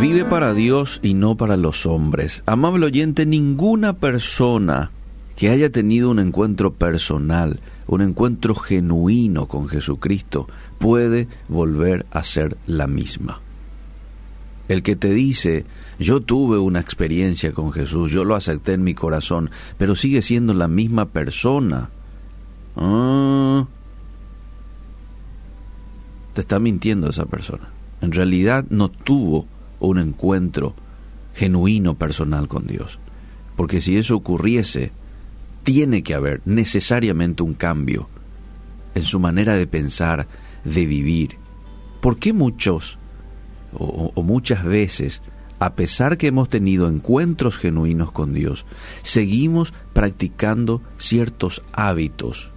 Vive para Dios y no para los hombres. Amable oyente, ninguna persona que haya tenido un encuentro personal, un encuentro genuino con Jesucristo, puede volver a ser la misma. El que te dice, yo tuve una experiencia con Jesús, yo lo acepté en mi corazón, pero sigue siendo la misma persona. Ah, te está mintiendo esa persona. En realidad no tuvo un encuentro genuino personal con Dios. Porque si eso ocurriese, tiene que haber necesariamente un cambio en su manera de pensar, de vivir. ¿Por qué muchos o, o, muchas veces, a pesar que hemos tenido encuentros genuinos con Dios, seguimos practicando ciertos hábitos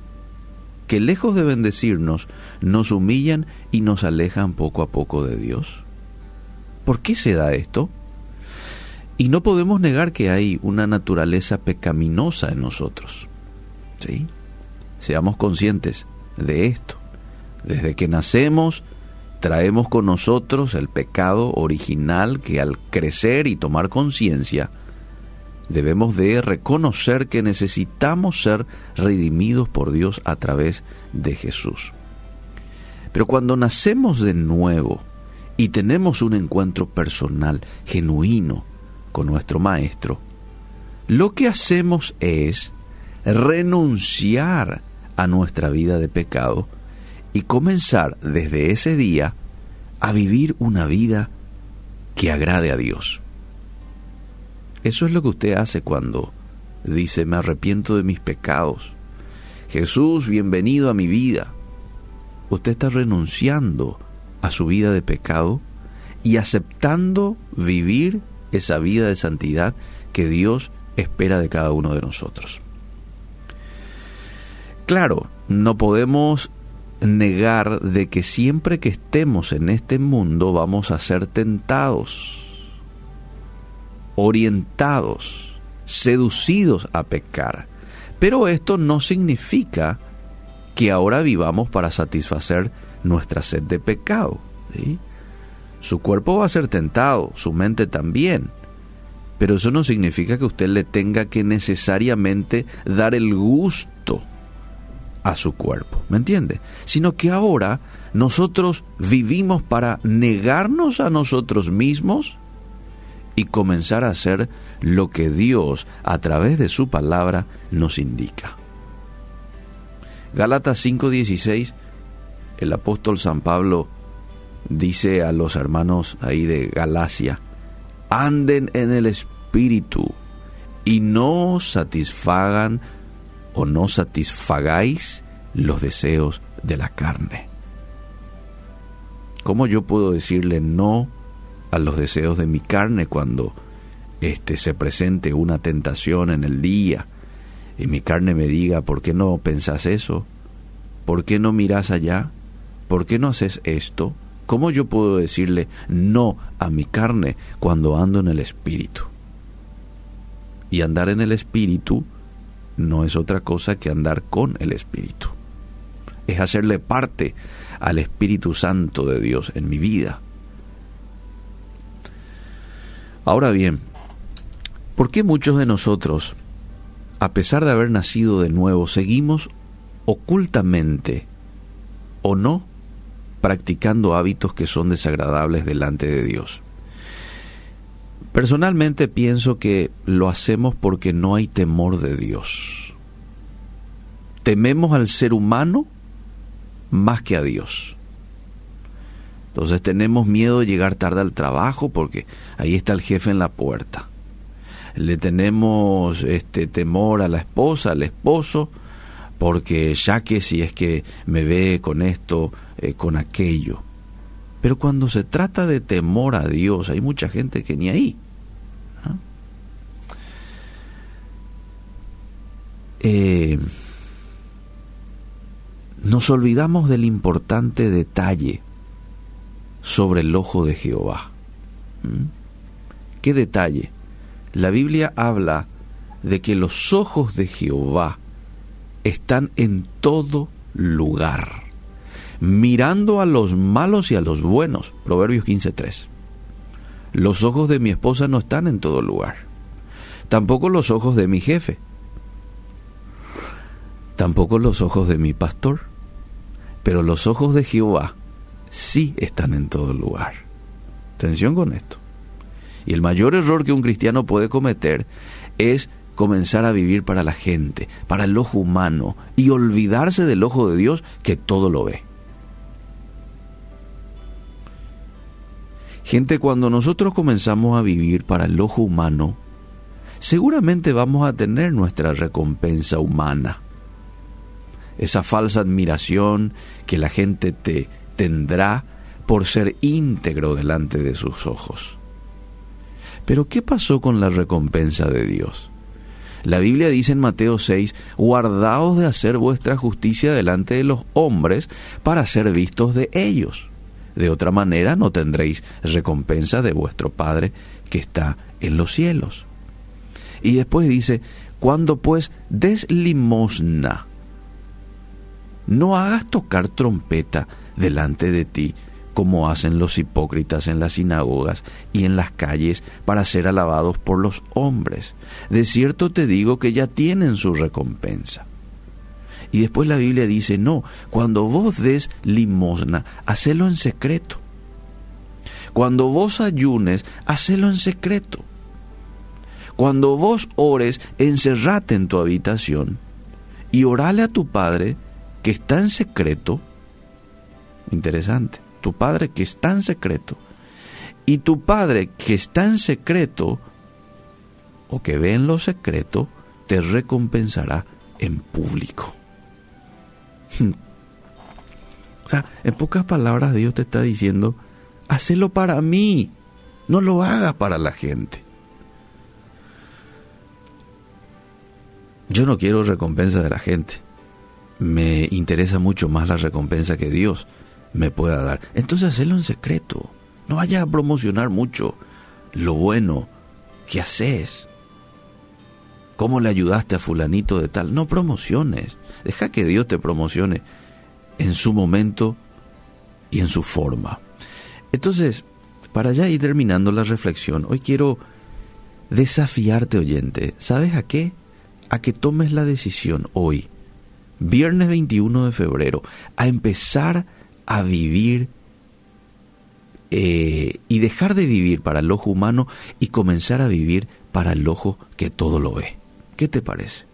que lejos de bendecirnos, nos humillan y nos alejan poco a poco de Dios? ¿Por qué se da esto? Y no podemos negar que hay una naturaleza pecaminosa en nosotros. ¿Sí? Seamos conscientes de esto. Desde que nacemos, traemos con nosotros el pecado original que al crecer y tomar conciencia, debemos de reconocer que necesitamos ser redimidos por Dios a través de Jesús. Pero cuando nacemos de nuevo, y tenemos un encuentro personal, genuino, con nuestro Maestro, lo que hacemos es renunciar a nuestra vida de pecado y comenzar desde ese día a vivir una vida que agrade a Dios. Eso es lo que usted hace cuando dice, me arrepiento de mis pecados. Jesús, bienvenido a mi vida. Usted está renunciando a su vida de pecado y aceptando vivir esa vida de santidad que Dios espera de cada uno de nosotros. Claro, no podemos negar de que siempre que estemos en este mundo vamos a ser tentados, orientados, seducidos a pecar. Pero esto no significa que ahora vivamos para satisfacer nuestra sed de pecado. Su cuerpo va a ser tentado, su mente también. Pero eso no significa que usted le tenga que necesariamente dar el gusto a su cuerpo, ¿me entiende? Sino que ahora nosotros vivimos para negarnos a nosotros mismos y comenzar a hacer lo que Dios a través de su palabra nos indica. Gálatas 5:16 el apóstol San Pablo dice a los hermanos ahí de Galacia, anden en el Espíritu y no satisfagan o no satisfagáis los deseos de la carne. ¿Cómo yo puedo decirle no a los deseos de mi carne cuando este se presente una tentación en el día y mi carne me diga, ¿por qué no pensás eso? ¿Por qué no miras allá? ¿Por qué no haces esto? ¿Cómo yo puedo decirle no a mi carne cuando ando en el Espíritu? Y andar en el Espíritu no es otra cosa que andar con el Espíritu. Es hacerle parte al Espíritu Santo de Dios en mi vida. Ahora bien, ¿por qué muchos de nosotros, a pesar de haber nacido de nuevo, seguimos ocultamente o no practicando hábitos que son desagradables delante de Dios. Personalmente pienso que lo hacemos porque no hay temor de Dios. Tememos al ser humano más que a Dios. Entonces tenemos miedo de llegar tarde al trabajo porque ahí está el jefe en la puerta. Le tenemos este temor a la esposa, al esposo, porque ya que si es que me ve con esto, eh, con aquello. Pero cuando se trata de temor a Dios, hay mucha gente que ni ahí. ¿ah? Eh, nos olvidamos del importante detalle sobre el ojo de Jehová. ¿Qué detalle? La Biblia habla de que los ojos de Jehová están en todo lugar, mirando a los malos y a los buenos. Proverbios 15.3. Los ojos de mi esposa no están en todo lugar. Tampoco los ojos de mi jefe. Tampoco los ojos de mi pastor. Pero los ojos de Jehová sí están en todo lugar. Atención con esto. Y el mayor error que un cristiano puede cometer es comenzar a vivir para la gente, para el ojo humano, y olvidarse del ojo de Dios que todo lo ve. Gente, cuando nosotros comenzamos a vivir para el ojo humano, seguramente vamos a tener nuestra recompensa humana. Esa falsa admiración que la gente te tendrá por ser íntegro delante de sus ojos. Pero ¿qué pasó con la recompensa de Dios? La Biblia dice en Mateo 6, guardaos de hacer vuestra justicia delante de los hombres para ser vistos de ellos. De otra manera no tendréis recompensa de vuestro Padre que está en los cielos. Y después dice, cuando pues des limosna, no hagas tocar trompeta delante de ti, como hacen los hipócritas en las sinagogas y en las calles para ser alabados por los hombres. De cierto te digo que ya tienen su recompensa. Y después la Biblia dice, no, cuando vos des limosna, hacelo en secreto. Cuando vos ayunes, hacelo en secreto. Cuando vos ores, encerrate en tu habitación y orale a tu Padre que está en secreto. Interesante tu Padre que está en secreto. Y tu Padre que está en secreto, o que ve en lo secreto, te recompensará en público. o sea, en pocas palabras Dios te está diciendo, hacelo para mí, no lo hagas para la gente. Yo no quiero recompensa de la gente. Me interesa mucho más la recompensa que Dios me pueda dar. Entonces hazlo en secreto. No vayas a promocionar mucho lo bueno que haces. ¿Cómo le ayudaste a fulanito de tal? No promociones. Deja que Dios te promocione en su momento y en su forma. Entonces, para ya ir terminando la reflexión, hoy quiero desafiarte, oyente. ¿Sabes a qué? A que tomes la decisión hoy, viernes 21 de febrero, a empezar a vivir eh, y dejar de vivir para el ojo humano y comenzar a vivir para el ojo que todo lo ve. ¿Qué te parece?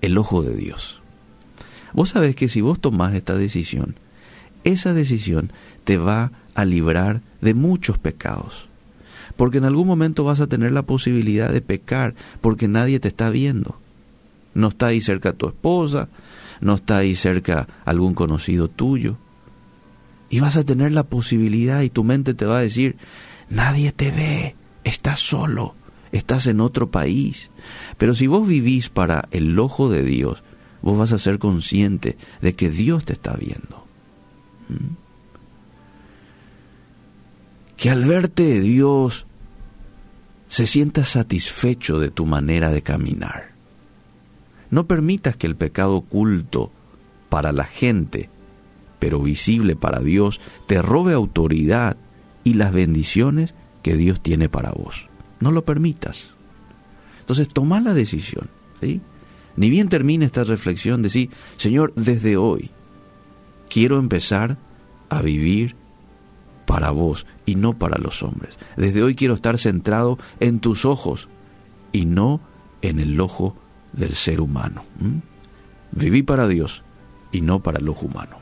El ojo de Dios. Vos sabés que si vos tomás esta decisión, esa decisión te va a librar de muchos pecados. Porque en algún momento vas a tener la posibilidad de pecar porque nadie te está viendo. No está ahí cerca tu esposa, no está ahí cerca algún conocido tuyo y vas a tener la posibilidad y tu mente te va a decir, nadie te ve, estás solo, estás en otro país. Pero si vos vivís para el ojo de Dios, vos vas a ser consciente de que Dios te está viendo. ¿Mm? Que al verte Dios se sienta satisfecho de tu manera de caminar. No permitas que el pecado oculto para la gente pero visible para Dios, te robe autoridad y las bendiciones que Dios tiene para vos. No lo permitas. Entonces toma la decisión. ¿sí? Ni bien termine esta reflexión, decir, Señor, desde hoy quiero empezar a vivir para vos y no para los hombres. Desde hoy quiero estar centrado en tus ojos y no en el ojo del ser humano. Viví para Dios y no para el ojo humano.